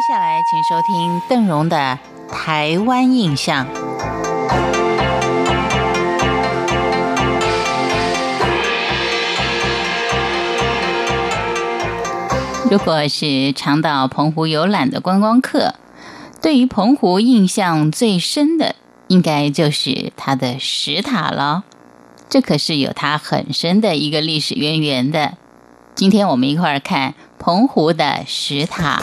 接下来，请收听邓荣的《台湾印象》。如果是常到澎湖游览的观光客，对于澎湖印象最深的，应该就是它的石塔了。这可是有它很深的一个历史渊源的。今天我们一块儿看澎湖的石塔。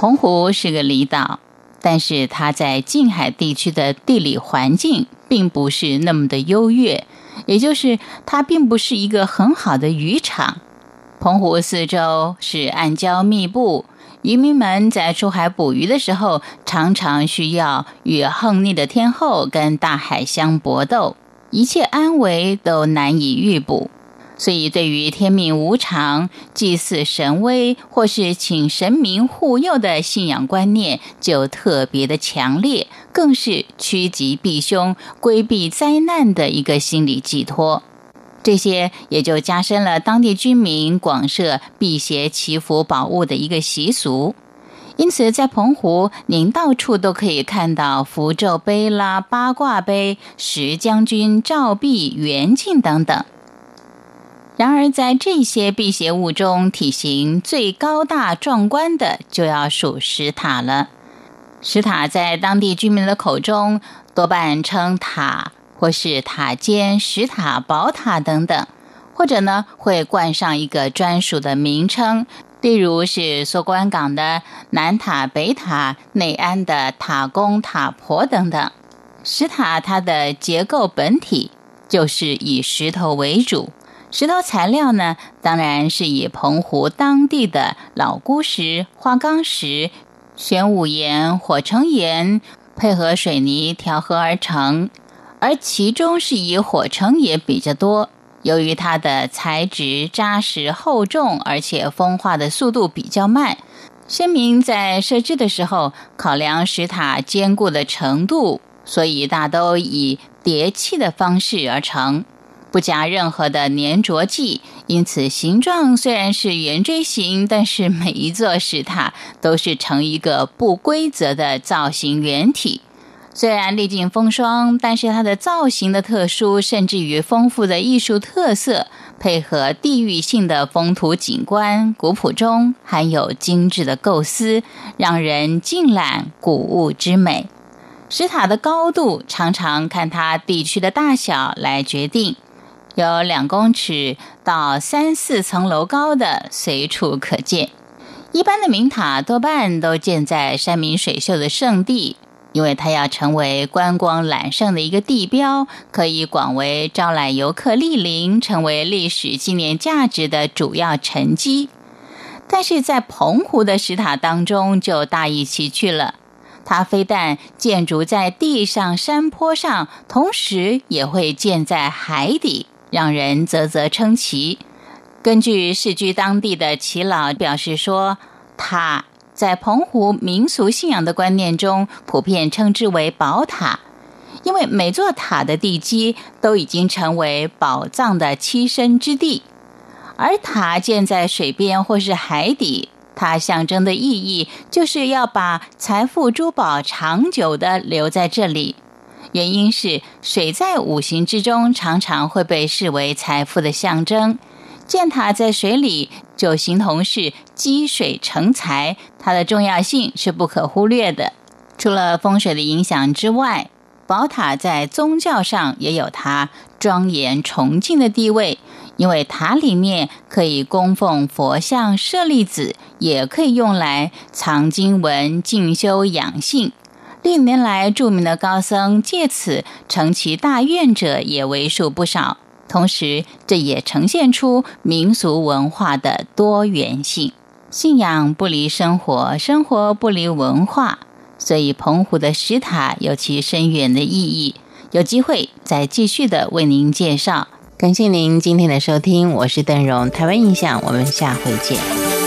澎湖是个离岛，但是它在近海地区的地理环境并不是那么的优越。也就是它并不是一个很好的渔场。澎湖四周是暗礁密布，渔民们在出海捕鱼的时候，常常需要与横逆的天候跟大海相搏斗，一切安危都难以预卜。所以，对于天命无常、祭祀神威或是请神明护佑的信仰观念，就特别的强烈，更是趋吉避凶、规避灾难的一个心理寄托。这些也就加深了当地居民广设辟邪祈福宝物的一个习俗。因此，在澎湖，您到处都可以看到符咒碑啦、八卦碑、石将军、照壁、圆镜等等。然而，在这些辟邪物中，体型最高大壮观的就要数石塔了。石塔在当地居民的口中，多半称塔，或是塔尖、石塔、宝塔等等，或者呢会冠上一个专属的名称，例如是索关港的南塔、北塔、内安的塔公、塔婆等等。石塔它的结构本体就是以石头为主。石头材料呢，当然是以澎湖当地的老姑石、花岗石、玄武岩、火成岩配合水泥调和而成，而其中是以火成岩比较多。由于它的材质扎实厚重，而且风化的速度比较慢，先民在设置的时候考量石塔坚固的程度，所以大都以叠砌的方式而成。不加任何的粘着剂，因此形状虽然是圆锥形，但是每一座石塔都是呈一个不规则的造型圆体。虽然历经风霜，但是它的造型的特殊，甚至于丰富的艺术特色，配合地域性的风土景观，古朴中含有精致的构思，让人尽览古物之美。石塔的高度常常看它地区的大小来决定。有两公尺到三四层楼高的随处可见。一般的名塔多半都建在山明水秀的圣地，因为它要成为观光揽胜的一个地标，可以广为招揽游客莅临，成为历史纪念价值的主要沉积。但是在澎湖的石塔当中就大异其趣了，它非但建筑在地上山坡上，同时也会建在海底。让人啧啧称奇。根据世居当地的耆老表示说，塔在澎湖民俗信仰的观念中，普遍称之为宝塔，因为每座塔的地基都已经成为宝藏的栖身之地。而塔建在水边或是海底，它象征的意义就是要把财富珠宝长久的留在这里。原因是水在五行之中常常会被视为财富的象征，建塔在水里就形同是积水成财，它的重要性是不可忽略的。除了风水的影响之外，宝塔在宗教上也有它庄严崇敬的地位，因为塔里面可以供奉佛像、舍利子，也可以用来藏经文、静修养性。历年来，著名的高僧借此成其大愿者也为数不少。同时，这也呈现出民俗文化的多元性。信仰不离生活，生活不离文化，所以澎湖的石塔有其深远的意义。有机会再继续的为您介绍。感谢您今天的收听，我是邓荣，台湾印象，我们下回见。